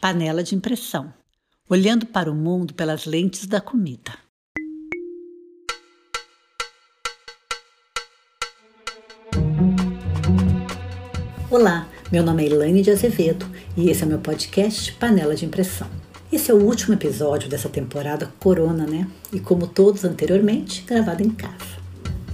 Panela de Impressão Olhando para o mundo pelas lentes da comida. Olá, meu nome é Elaine de Azevedo e esse é meu podcast Panela de Impressão. Esse é o último episódio dessa temporada Corona, né? E como todos anteriormente, gravado em casa.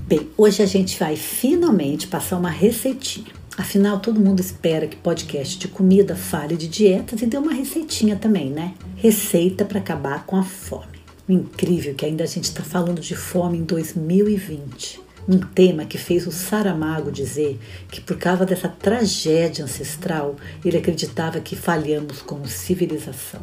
Bem, hoje a gente vai finalmente passar uma receitinha Afinal, todo mundo espera que podcast de comida fale de dietas e dê uma receitinha também, né? Receita para acabar com a fome. Incrível que ainda a gente está falando de fome em 2020. Um tema que fez o Saramago dizer que, por causa dessa tragédia ancestral, ele acreditava que falhamos como civilização.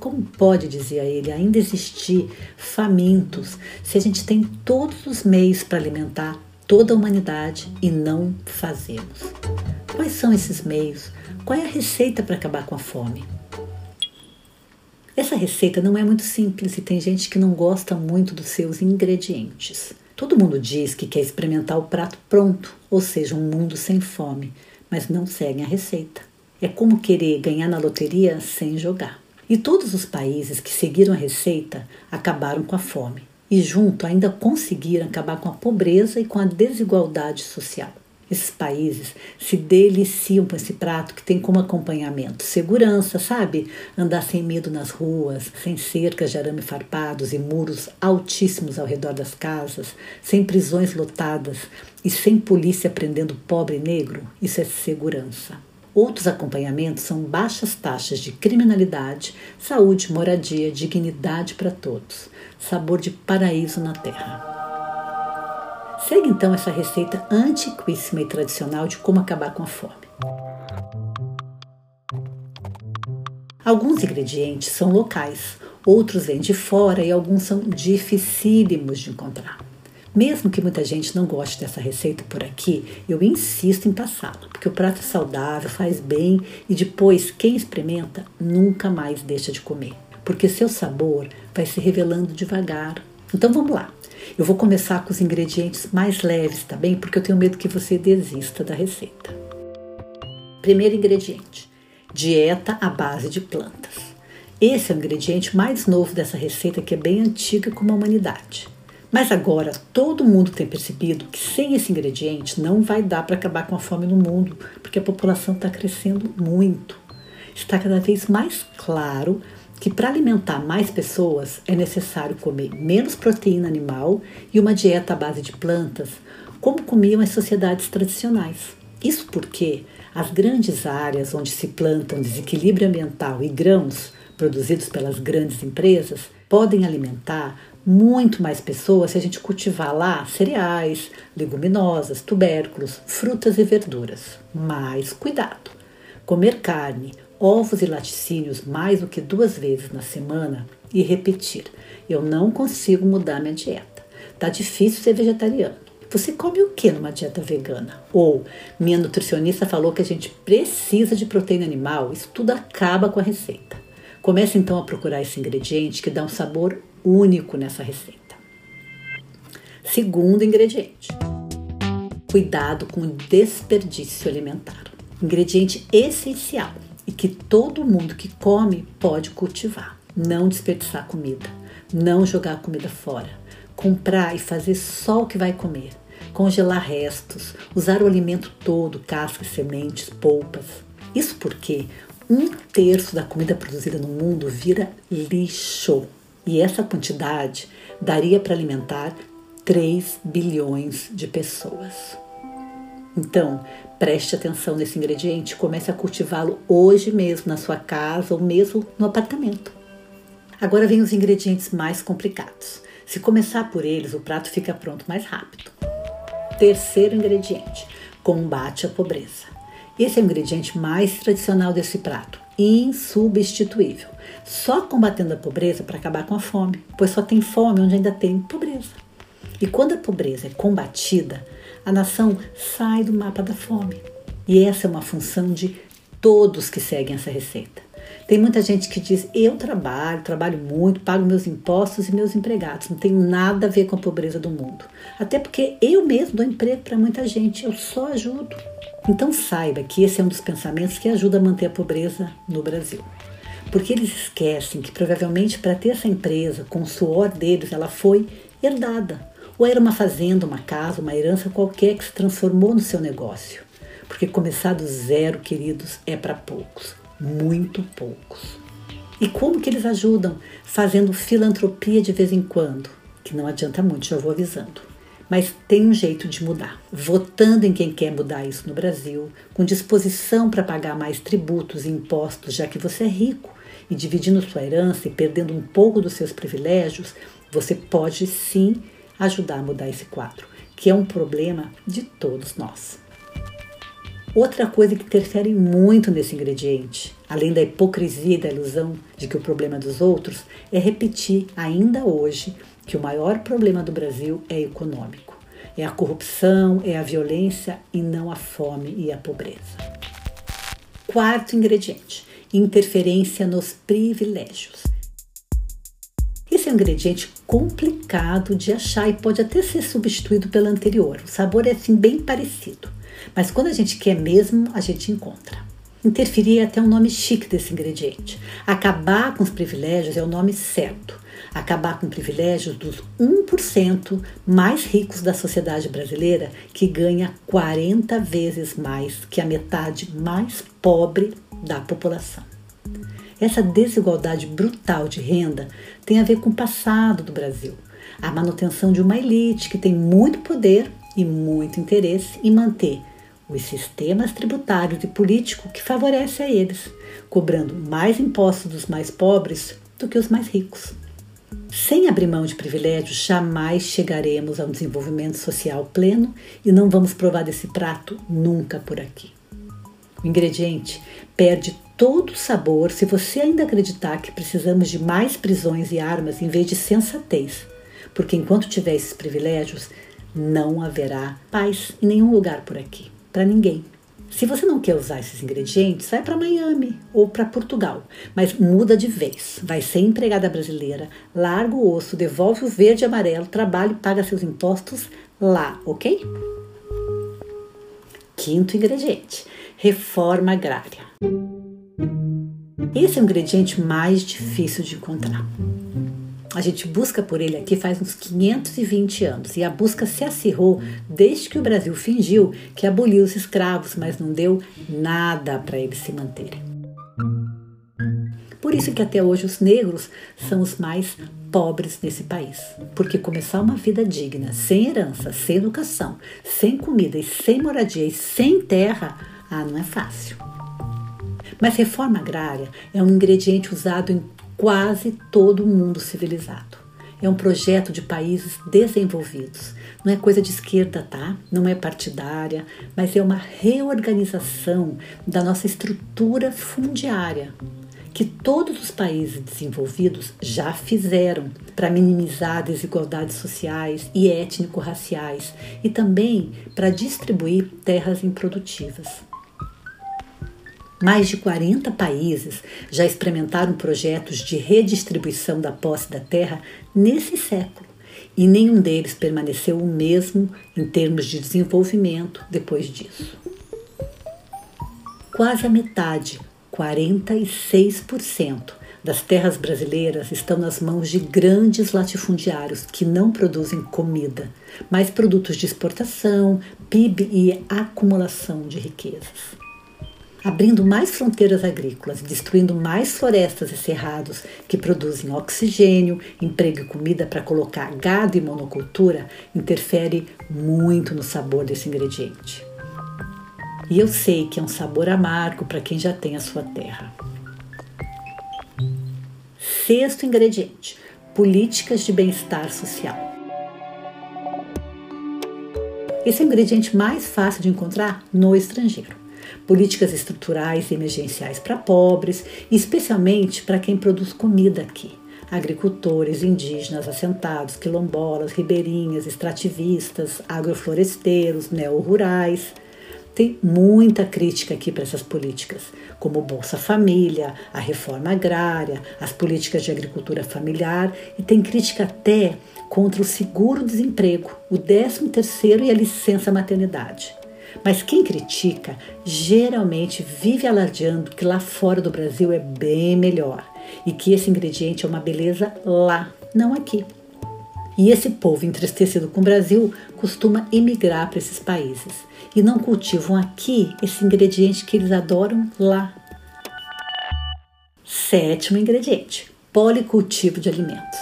Como pode, dizia ele, ainda existir famintos se a gente tem todos os meios para alimentar toda a humanidade e não fazemos. Quais são esses meios? Qual é a receita para acabar com a fome? Essa receita não é muito simples e tem gente que não gosta muito dos seus ingredientes. Todo mundo diz que quer experimentar o prato pronto, ou seja, um mundo sem fome, mas não seguem a receita. É como querer ganhar na loteria sem jogar. E todos os países que seguiram a receita acabaram com a fome e, junto, ainda conseguiram acabar com a pobreza e com a desigualdade social. Esses países se deliciam com esse prato que tem como acompanhamento segurança, sabe? Andar sem medo nas ruas, sem cercas de arame farpados e muros altíssimos ao redor das casas, sem prisões lotadas e sem polícia prendendo pobre negro. Isso é segurança. Outros acompanhamentos são baixas taxas de criminalidade, saúde, moradia, dignidade para todos. Sabor de paraíso na terra. Segue então essa receita antiquíssima e tradicional de como acabar com a fome. Alguns ingredientes são locais, outros vêm de fora e alguns são dificílimos de encontrar. Mesmo que muita gente não goste dessa receita por aqui, eu insisto em passá-la, porque o prato é saudável, faz bem e depois quem experimenta nunca mais deixa de comer, porque seu sabor vai se revelando devagar. Então vamos lá. Eu vou começar com os ingredientes mais leves, tá bem? Porque eu tenho medo que você desista da receita. Primeiro ingrediente: dieta à base de plantas. Esse é o ingrediente mais novo dessa receita que é bem antiga como a humanidade. Mas agora todo mundo tem percebido que sem esse ingrediente não vai dar para acabar com a fome no mundo, porque a população está crescendo muito. Está cada vez mais claro que para alimentar mais pessoas é necessário comer menos proteína animal e uma dieta à base de plantas, como comiam as sociedades tradicionais. Isso porque as grandes áreas onde se plantam desequilíbrio ambiental e grãos produzidos pelas grandes empresas podem alimentar muito mais pessoas se a gente cultivar lá cereais, leguminosas, tubérculos, frutas e verduras. Mas cuidado! Comer carne, ovos e laticínios mais do que duas vezes na semana e repetir: eu não consigo mudar minha dieta. Tá difícil ser vegetariano. Você come o que numa dieta vegana? Ou minha nutricionista falou que a gente precisa de proteína animal, isso tudo acaba com a receita. Comece então a procurar esse ingrediente que dá um sabor único nessa receita. Segundo ingrediente: cuidado com o desperdício alimentar. Ingrediente essencial e que todo mundo que come pode cultivar. Não desperdiçar comida, não jogar comida fora, comprar e fazer só o que vai comer, congelar restos, usar o alimento todo, cascas, sementes, polpas. Isso porque um terço da comida produzida no mundo vira lixo. E essa quantidade daria para alimentar 3 bilhões de pessoas. Então, preste atenção nesse ingrediente, comece a cultivá-lo hoje mesmo na sua casa ou mesmo no apartamento. Agora vem os ingredientes mais complicados. Se começar por eles, o prato fica pronto mais rápido. Terceiro ingrediente: combate à pobreza. Esse é o ingrediente mais tradicional desse prato, insubstituível. Só combatendo a pobreza para acabar com a fome, pois só tem fome onde ainda tem pobreza. E quando a pobreza é combatida, a nação sai do mapa da fome. E essa é uma função de todos que seguem essa receita. Tem muita gente que diz: eu trabalho, trabalho muito, pago meus impostos e meus empregados. Não tem nada a ver com a pobreza do mundo. Até porque eu mesmo dou emprego para muita gente, eu só ajudo. Então saiba que esse é um dos pensamentos que ajuda a manter a pobreza no Brasil. porque eles esquecem que provavelmente para ter essa empresa, com o suor deles, ela foi herdada. Ou era uma fazenda, uma casa, uma herança qualquer que se transformou no seu negócio. Porque começar do zero, queridos, é para poucos, muito poucos. E como que eles ajudam? Fazendo filantropia de vez em quando, que não adianta muito, já vou avisando. Mas tem um jeito de mudar. Votando em quem quer mudar isso no Brasil, com disposição para pagar mais tributos e impostos, já que você é rico, e dividindo sua herança e perdendo um pouco dos seus privilégios, você pode sim ajudar a mudar esse quadro, que é um problema de todos nós. Outra coisa que interfere muito nesse ingrediente, além da hipocrisia e da ilusão de que o problema é dos outros, é repetir ainda hoje que o maior problema do Brasil é econômico. É a corrupção, é a violência e não a fome e a pobreza. Quarto ingrediente: interferência nos privilégios. Esse é um ingrediente complicado de achar e pode até ser substituído pelo anterior. O sabor é assim bem parecido, mas quando a gente quer mesmo, a gente encontra. Interferir é até um nome chique desse ingrediente. Acabar com os privilégios é o nome certo. Acabar com privilégios dos 1% mais ricos da sociedade brasileira, que ganha 40 vezes mais que a metade mais pobre da população. Essa desigualdade brutal de renda tem a ver com o passado do Brasil, a manutenção de uma elite que tem muito poder e muito interesse em manter os sistemas tributários e políticos que favorecem a eles, cobrando mais impostos dos mais pobres do que os mais ricos. Sem abrir mão de privilégios, jamais chegaremos a um desenvolvimento social pleno e não vamos provar desse prato nunca por aqui. O ingrediente perde todo o sabor se você ainda acreditar que precisamos de mais prisões e armas em vez de sensatez, porque enquanto tiver esses privilégios, não haverá paz em nenhum lugar por aqui, para ninguém. Se você não quer usar esses ingredientes, vai para Miami ou para Portugal, mas muda de vez. Vai ser empregada brasileira, larga o osso, devolve o verde e amarelo, trabalha e paga seus impostos lá, ok? Quinto ingrediente: reforma agrária. Esse é o ingrediente mais difícil de encontrar. A gente busca por ele aqui faz uns 520 anos e a busca se acirrou desde que o Brasil fingiu que aboliu os escravos, mas não deu nada para eles se manterem. Por isso que até hoje os negros são os mais pobres nesse país, porque começar uma vida digna, sem herança, sem educação, sem comida e sem moradia e sem terra, ah, não é fácil. Mas reforma agrária é um ingrediente usado em quase todo mundo civilizado. É um projeto de países desenvolvidos. Não é coisa de esquerda, tá? Não é partidária, mas é uma reorganização da nossa estrutura fundiária que todos os países desenvolvidos já fizeram para minimizar desigualdades sociais e étnico-raciais e também para distribuir terras improdutivas. Mais de 40 países já experimentaram projetos de redistribuição da posse da terra nesse século e nenhum deles permaneceu o mesmo em termos de desenvolvimento depois disso. Quase a metade, 46%, das terras brasileiras estão nas mãos de grandes latifundiários que não produzem comida, mas produtos de exportação, PIB e acumulação de riquezas abrindo mais fronteiras agrícolas, destruindo mais florestas e cerrados que produzem oxigênio, emprego e comida para colocar gado e monocultura, interfere muito no sabor desse ingrediente. E eu sei que é um sabor amargo para quem já tem a sua terra. Sexto ingrediente: políticas de bem-estar social. Esse é o ingrediente mais fácil de encontrar no estrangeiro políticas estruturais e emergenciais para pobres, especialmente para quem produz comida aqui. Agricultores, indígenas, assentados, quilombolas, ribeirinhas, extrativistas, agrofloresteiros, neo-rurais. Tem muita crítica aqui para essas políticas, como Bolsa Família, a reforma agrária, as políticas de agricultura familiar e tem crítica até contra o seguro-desemprego, o 13º e a licença maternidade. Mas quem critica geralmente vive alardeando que lá fora do Brasil é bem melhor e que esse ingrediente é uma beleza lá, não aqui. E esse povo entristecido com o Brasil costuma emigrar para esses países e não cultivam aqui esse ingrediente que eles adoram lá. Sétimo ingrediente: policultivo de alimentos.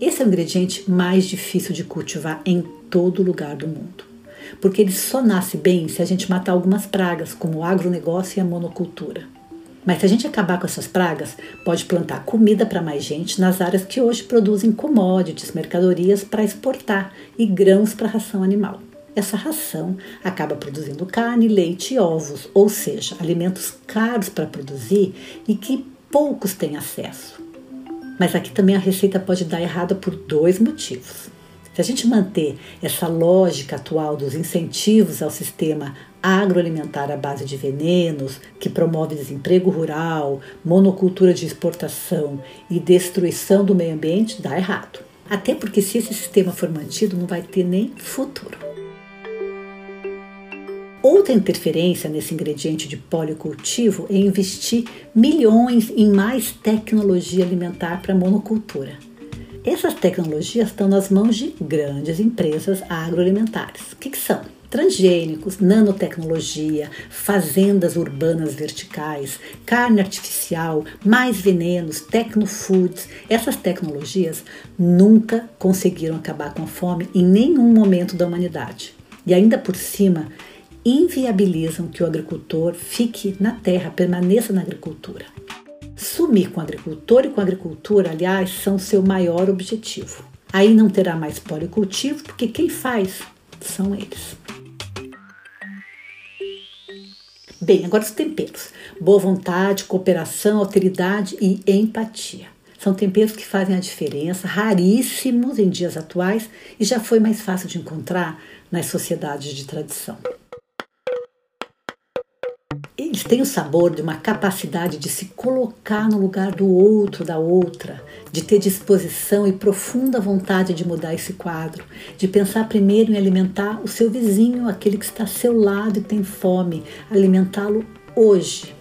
Esse é o ingrediente mais difícil de cultivar em todo lugar do mundo, porque ele só nasce bem se a gente matar algumas pragas, como o agronegócio e a monocultura. Mas se a gente acabar com essas pragas, pode plantar comida para mais gente nas áreas que hoje produzem commodities, mercadorias para exportar e grãos para ração animal. Essa ração acaba produzindo carne, leite e ovos, ou seja, alimentos caros para produzir e que poucos têm acesso. Mas aqui também a receita pode dar errada por dois motivos. Se a gente manter essa lógica atual dos incentivos ao sistema agroalimentar à base de venenos, que promove desemprego rural, monocultura de exportação e destruição do meio ambiente, dá errado. Até porque, se esse sistema for mantido, não vai ter nem futuro. Outra interferência nesse ingrediente de policultivo é investir milhões em mais tecnologia alimentar para monocultura. Essas tecnologias estão nas mãos de grandes empresas agroalimentares. O que, que são? Transgênicos, nanotecnologia, fazendas urbanas verticais, carne artificial, mais venenos, tecnofoods. Essas tecnologias nunca conseguiram acabar com a fome em nenhum momento da humanidade. E ainda por cima, inviabilizam que o agricultor fique na terra, permaneça na agricultura. Sumir com o agricultor e com a agricultura, aliás, são seu maior objetivo. Aí não terá mais policultivo, porque quem faz são eles. Bem, agora os temperos. Boa vontade, cooperação, alteridade e empatia. São temperos que fazem a diferença, raríssimos em dias atuais e já foi mais fácil de encontrar nas sociedades de tradição. Eles têm o sabor de uma capacidade de se colocar no lugar do outro, da outra, de ter disposição e profunda vontade de mudar esse quadro, de pensar primeiro em alimentar o seu vizinho, aquele que está ao seu lado e tem fome, alimentá-lo hoje.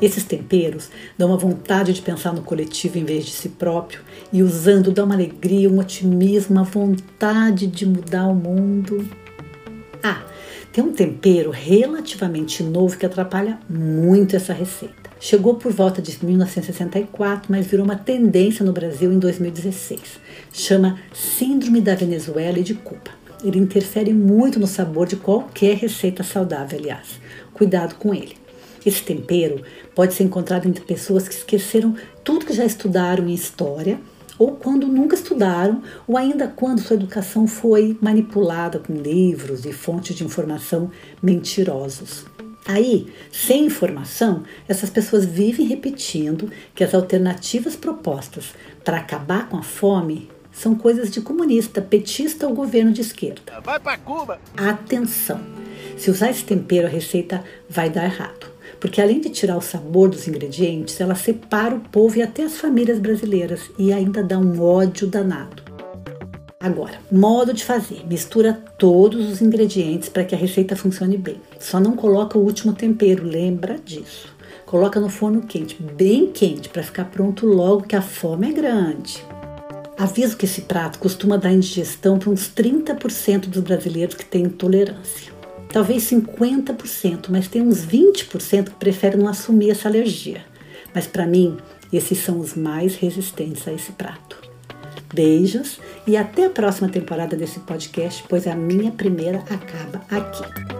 Esses temperos dão uma vontade de pensar no coletivo em vez de si próprio e usando dá uma alegria, um otimismo, uma vontade de mudar o mundo. Ah, tem um tempero relativamente novo que atrapalha muito essa receita. Chegou por volta de 1964, mas virou uma tendência no Brasil em 2016. Chama Síndrome da Venezuela e de Cuba. Ele interfere muito no sabor de qualquer receita saudável, aliás. Cuidado com ele. Esse tempero pode ser encontrado entre pessoas que esqueceram tudo que já estudaram em história ou quando nunca estudaram, ou ainda quando sua educação foi manipulada com livros e fontes de informação mentirosos. Aí, sem informação, essas pessoas vivem repetindo que as alternativas propostas para acabar com a fome são coisas de comunista, petista ou governo de esquerda. Vai para Cuba! Atenção! Se usar esse tempero, a receita vai dar errado porque além de tirar o sabor dos ingredientes, ela separa o povo e até as famílias brasileiras e ainda dá um ódio danado. Agora, modo de fazer: mistura todos os ingredientes para que a receita funcione bem. Só não coloca o último tempero, lembra disso. Coloca no forno quente, bem quente, para ficar pronto logo que a fome é grande. Aviso que esse prato costuma dar indigestão para uns 30% dos brasileiros que têm intolerância talvez 50%, mas tem uns 20% que preferem não assumir essa alergia. Mas para mim, esses são os mais resistentes a esse prato. Beijos e até a próxima temporada desse podcast, pois a minha primeira acaba aqui.